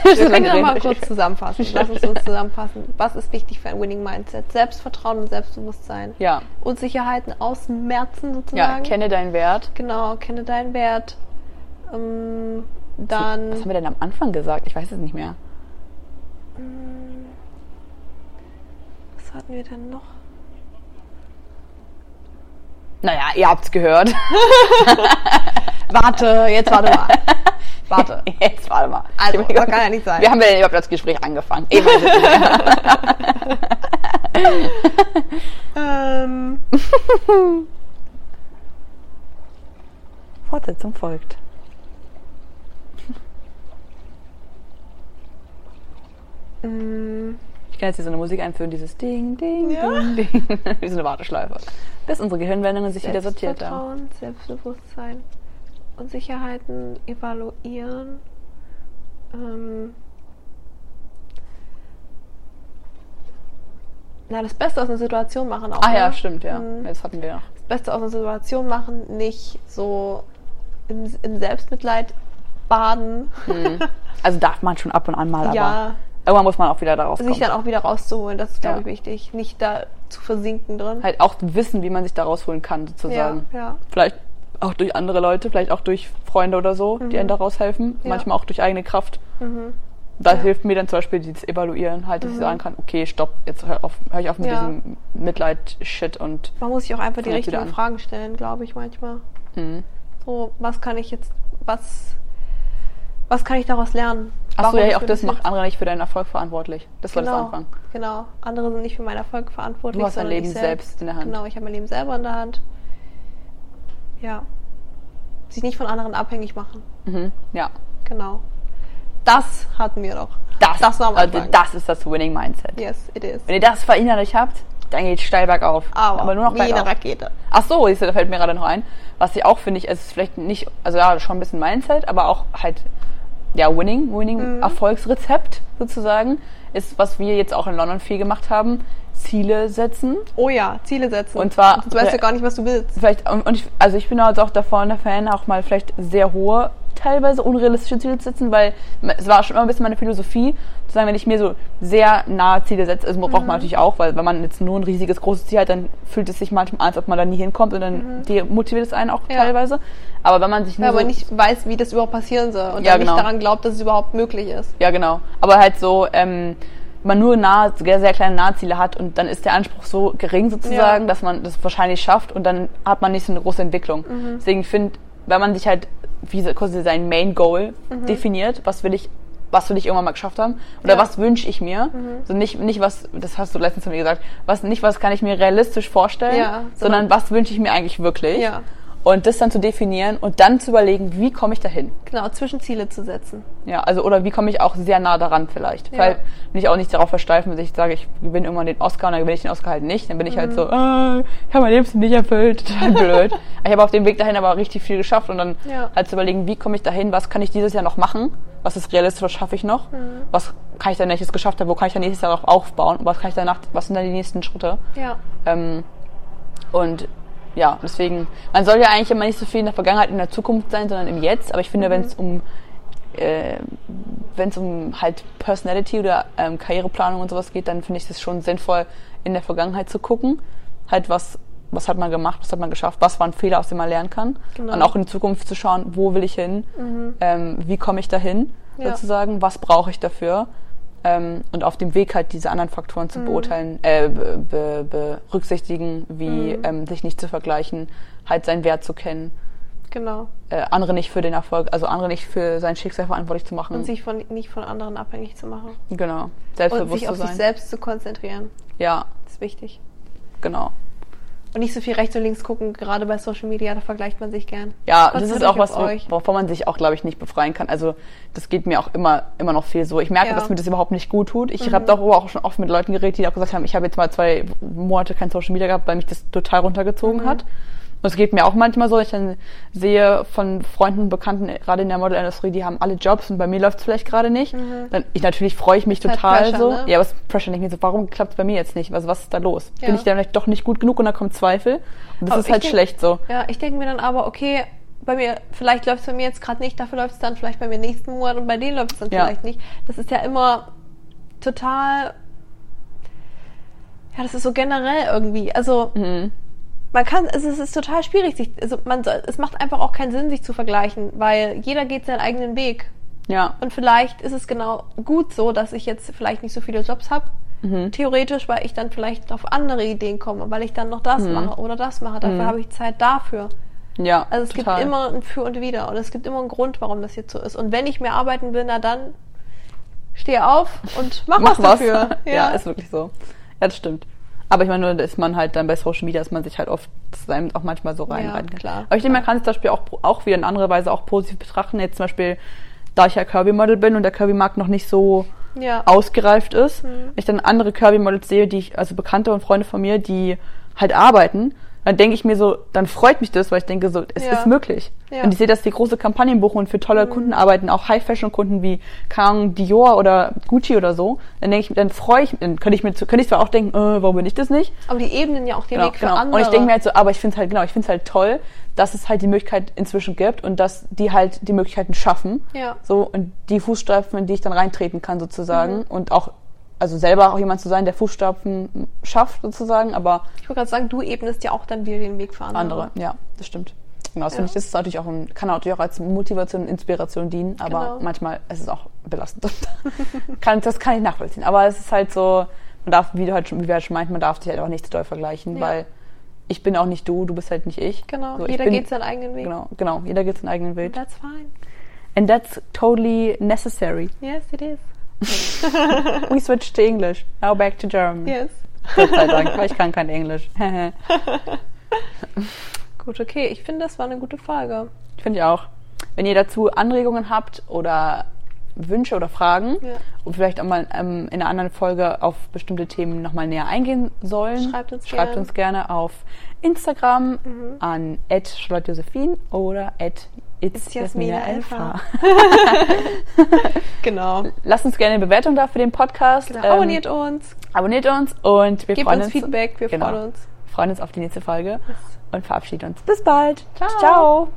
S2: Wir können mal kurz zusammenfassen. Lass uns uns zusammenfassen. Was ist wichtig für ein Winning Mindset? Selbstvertrauen und Selbstbewusstsein.
S1: Ja.
S2: Unsicherheiten ausmerzen sozusagen.
S1: Ja, kenne deinen Wert.
S2: Genau, kenne deinen Wert. Ähm, dann.
S1: Was haben wir denn am Anfang gesagt? Ich weiß es nicht mehr.
S2: Hm. Was hatten wir denn noch?
S1: Naja, ihr habt's gehört.
S2: warte, jetzt warte mal. Warte.
S1: Jetzt warte mal.
S2: Also, das kann ja nicht sein.
S1: Wir haben ja überhaupt das Gespräch angefangen.
S2: ähm.
S1: Fortsetzung folgt.
S2: Mm.
S1: Ich kann jetzt hier so eine Musik einführen, dieses Ding, Ding,
S2: Ja.
S1: Ding, Ding. Wie so eine Warteschleife. Bis unsere Gehirnwendungen sich wieder sortiert haben.
S2: Selbstbewusstsein, Unsicherheiten evaluieren. Ähm, na, das Beste aus einer Situation machen auch.
S1: Ah ja, stimmt, ja.
S2: Mhm.
S1: Das hatten wir ja.
S2: Das Beste aus einer Situation machen, nicht so im, im Selbstmitleid baden.
S1: Hm. Also darf man schon ab und an mal, aber
S2: ja,
S1: irgendwann muss man auch wieder darauf
S2: sich
S1: kommen.
S2: dann auch wieder rauszuholen, das ist, glaube
S1: Ja.
S2: ich, wichtig. Nicht da zu versinken drin.
S1: Halt auch wissen, wie man sich da rausholen kann,
S2: ja,
S1: sozusagen.
S2: ja.
S1: Vielleicht auch durch andere Leute, vielleicht auch durch Freunde oder so, die einem da raushelfen.
S2: Ja.
S1: Manchmal auch durch eigene Kraft.
S2: Mhm.
S1: Da
S2: Ja.
S1: hilft mir dann zum Beispiel dieses Evaluieren, halt, dass ich sagen kann, okay, stopp, jetzt hör, auf, hör ich auf mit
S2: Ja.
S1: diesem Mitleid-Shit und
S2: Man muss sich auch einfach die richtigen. Fragen stellen, glaube ich, manchmal.
S1: hm.
S2: So, was kann ich jetzt, was, was kann ich daraus lernen?
S1: Achso, ja, auch das
S2: mir
S1: macht andere nicht für deinen Erfolg verantwortlich. Das war
S2: genau,
S1: das Anfang.
S2: Genau. Andere sind nicht für meinen Erfolg verantwortlich.
S1: Du hast dein Leben
S2: ich
S1: selbst in der Hand.
S2: Genau, ich habe mein Leben selber in der Hand. Ja. Sich nicht von anderen abhängig machen.
S1: Mhm. Ja.
S2: Genau. Das hatten wir doch.
S1: Das,
S2: Das war
S1: also das ist das Winning Mindset.
S2: Yes, it is.
S1: Wenn ihr das verinnerlicht habt, dann geht steil bergauf.
S2: Aber,
S1: nur noch
S2: wie eine
S1: bergauf.
S2: Rakete.
S1: Ach so, siehst du, da fällt mir gerade noch ein. Was ich auch finde, ich, es ist vielleicht nicht, also ja, schon ein bisschen Mindset, aber auch halt, ja, Winning,
S2: Mhm.
S1: Winning, Erfolgsrezept sozusagen, ist, was wir jetzt auch in London viel gemacht haben, Ziele setzen.
S2: Oh ja, Ziele setzen.
S1: Und zwar-
S2: Du weißt ja gar nicht, was du willst.
S1: Vielleicht, und ich, also ich bin also auch davon der Fan, auch mal vielleicht sehr hohe, teilweise unrealistische Ziele zu setzen, weil es war schon immer ein bisschen meine Philosophie, zu sagen, wenn ich mir so sehr nahe Ziele setze, also braucht
S2: Mhm.
S1: man natürlich auch, weil wenn man jetzt nur ein riesiges, großes Ziel hat, dann fühlt es sich manchmal an, als ob man da nie hinkommt und dann demotiviert es einen auch
S2: Mhm. Ja.
S1: teilweise. Aber wenn man sich nur
S2: Weil man
S1: so,
S2: nicht weiß, wie das überhaupt passieren soll und
S1: Ja, genau.
S2: nicht daran glaubt, dass es überhaupt möglich ist.
S1: Ja, genau. Aber halt so, ähm, man nur nahe, sehr, sehr kleine Nahziele hat und dann ist der Anspruch so gering sozusagen,
S2: Ja.
S1: dass man das wahrscheinlich schafft und dann hat man nicht so eine große Entwicklung.
S2: Mhm.
S1: Deswegen finde, wenn man sich halt wie quasi sein Main Goal definiert, was will ich was will ich irgendwann mal geschafft haben oder
S2: Mhm. Ja. Mhm.
S1: was wünsche ich mir so nicht nicht was das hast du letztens zu mir gesagt was nicht was kann ich mir realistisch vorstellen
S2: Ja,
S1: sondern
S2: sondern-
S1: was wünsche ich mir eigentlich wirklich
S2: Ja.
S1: Und das dann zu definieren und dann zu überlegen wie komme ich dahin
S2: Genau, Zwischenziele zu setzen.
S1: ja, also oder wie komme ich auch sehr nah daran vielleicht.
S2: Ja.
S1: Weil will ich auch nicht darauf versteifen, wenn ich sage, ich gewinne irgendwann den Oscar und dann gewinne ich den Oscar halt nicht. Dann bin ich halt
S2: Mhm.
S1: so, äh, ich habe mein Leben nicht erfüllt, total blöd. ich habe auf dem Weg dahin aber richtig viel geschafft und dann
S2: Ja.
S1: halt zu überlegen, wie komme ich dahin, was kann ich dieses Jahr noch machen, was ist realistisch, was schaffe ich noch,
S2: Mhm.
S1: was kann ich dann nächstes geschafft haben, wo kann ich dann nächstes Jahr noch aufbauen und was kann ich danach, was sind dann die nächsten Schritte.
S2: Ja.
S1: Ähm, und ja, deswegen, man soll ja eigentlich immer nicht so viel in der Vergangenheit und in der Zukunft sein, sondern im Jetzt. Aber ich finde, wenn es um äh, wenn es um halt Personality oder ähm, Karriereplanung und sowas geht, dann finde ich es schon sinnvoll, in der Vergangenheit zu gucken. Halt, was, was hat man gemacht, was hat man geschafft, was waren Fehler, aus denen man lernen kann.
S2: Genau.
S1: Und auch in die Zukunft zu schauen, wo will ich hin, ähm, wie komme ich dahin,
S2: Ja.
S1: sozusagen, was brauche ich dafür. Ähm, und auf dem Weg halt diese anderen Faktoren zu beurteilen, äh, be, be, berücksichtigen, wie ähm, sich nicht zu vergleichen, halt seinen Wert zu kennen,
S2: Genau.
S1: äh, andere nicht für den Erfolg, also andere nicht für sein Schicksal verantwortlich zu machen.
S2: Und sich von, nicht von anderen abhängig zu machen.
S1: genau,
S2: Und
S1: selbstbewusst
S2: sich
S1: zu
S2: auf sich selbst zu konzentrieren.
S1: Ja,
S2: Das ist wichtig.
S1: genau.
S2: Und nicht so viel rechts und links gucken, gerade bei Social Media, da vergleicht man sich gern.
S1: Ja, Gott das ist auch was, wovon man sich auch, glaube ich, nicht befreien kann. Also das geht mir auch immer, immer noch viel so. Ich merke, ja. dass mir das überhaupt nicht gut tut. Ich mhm. habe darüber auch schon oft mit Leuten geredet, die auch gesagt haben, ich habe jetzt mal zwei Monate kein Social Media gehabt, weil mich das total runtergezogen mhm. hat. Und es geht mir auch manchmal so, ich dann sehe von Freunden, Bekannten, gerade in der Modelindustrie, die haben alle Jobs und bei mir läuft es vielleicht gerade nicht. Mhm. Dann ich natürlich freue ich mich total Pressure, so. Ne? Ja, aber es Pressure denke ich mir so, warum klappt es bei mir jetzt nicht? Also was ist da los? Ja. Bin ich da vielleicht doch nicht gut genug und dann kommt Zweifel. Und das aber ist halt denk, schlecht so.
S2: Ja, ich denke mir dann aber, okay, bei mir, vielleicht läuft es bei mir jetzt gerade nicht, dafür läuft es dann vielleicht bei mir nächsten Monat und bei denen läuft es dann ja. vielleicht nicht. Das ist ja immer total ja, das ist so generell irgendwie. Also, mhm man kann, es ist, es ist total schwierig, sich, also man, es macht einfach auch keinen Sinn, sich zu vergleichen, weil jeder geht seinen eigenen Weg. Ja. Und vielleicht ist es genau gut so, dass ich jetzt vielleicht nicht so viele Jobs habe, mhm. theoretisch, weil ich dann vielleicht auf andere Ideen komme, weil ich dann noch das mhm. mache oder das mache. Dafür mhm. habe ich Zeit dafür. Ja. Also es total. gibt immer ein Für und Wider und es gibt immer einen Grund, warum das jetzt so ist. Und wenn ich mehr arbeiten will, na dann stehe auf und mach, mach was dafür.
S1: Ja. ja, ist wirklich so. Ja, das stimmt. Aber ich meine, nur ist man halt dann bei Social Media, dass man sich halt oft auch manchmal so reinreiten ja, kann. Aber ich denke, man kann es zum Beispiel auch, auch wieder in anderer Weise auch positiv betrachten. Jetzt zum Beispiel, da ich ja Kirby-Model bin und der Kirby-Markt noch nicht so ja. ausgereift ist, mhm. ich dann andere Kirby-Models sehe, die ich, also Bekannte und Freunde von mir, die halt arbeiten, dann denke ich mir so, dann freut mich das, weil ich denke so, es ja. ist möglich. Ja. Und ich sehe, dass die große Kampagnen buchen und für tolle mhm. Kunden arbeiten, auch High-Fashion-Kunden wie Kang, Dior oder Gucci oder so. Dann denke ich, dann freue ich, dann könnte ich mir, könnte ich zwar auch denken, äh, warum bin ich das nicht?
S2: Aber die ebnen ja auch den genau, Weg für genau. andere.
S1: Und ich denke mir halt so, aber ich finde es halt, genau, ich finde es halt toll, dass es halt die Möglichkeit inzwischen gibt und dass die halt die Möglichkeiten schaffen. Ja. So, und die Fußstapfen, in die ich dann reintreten kann sozusagen mhm. und auch also selber auch jemand zu sein, der Fußstapfen schafft sozusagen, aber...
S2: Ich wollte gerade sagen, du ebnest ja auch dann wieder den Weg für andere.
S1: Andere, ja, das stimmt. Genau, das ja. finde ich, das ist natürlich auch ein, kann natürlich auch als Motivation und Inspiration dienen, aber genau. manchmal ist es auch belastend. kann, das kann ich nachvollziehen. Aber es ist halt so, man darf, wie du halt schon, wie wir halt schon meinten, man darf sich halt auch nicht zu doll vergleichen, ja. weil ich bin auch nicht du, du bist halt nicht ich.
S2: Genau,
S1: so,
S2: jeder bin, geht seinen eigenen Weg.
S1: Genau, genau, jeder geht seinen eigenen Weg.
S2: And that's fine.
S1: And that's totally necessary.
S2: Yes, it is.
S1: We switched to English. Now back to German.
S2: Yes.
S1: Gott sei Dank, weil ich kann kein Englisch.
S2: Gut, okay. Ich finde, das war eine gute Frage.
S1: Ich finde ja auch. Wenn ihr dazu Anregungen habt oder Wünsche oder Fragen ja. und vielleicht auch mal ähm, in einer anderen Folge auf bestimmte Themen nochmal näher eingehen sollen,
S2: schreibt uns,
S1: schreibt gerne. uns gerne auf Instagram mhm. an Josephine oder It's, Jasmina Elfa.
S2: genau.
S1: Lasst uns gerne eine Bewertung da für den Podcast.
S2: Genau. Abonniert ähm, uns.
S1: Abonniert uns und
S2: wir Gebt freuen uns. Feedback, wir genau. freuen uns.
S1: freuen uns auf die nächste Folge yes. und verabschieden uns. Bis bald.
S2: Ciao. Ciao.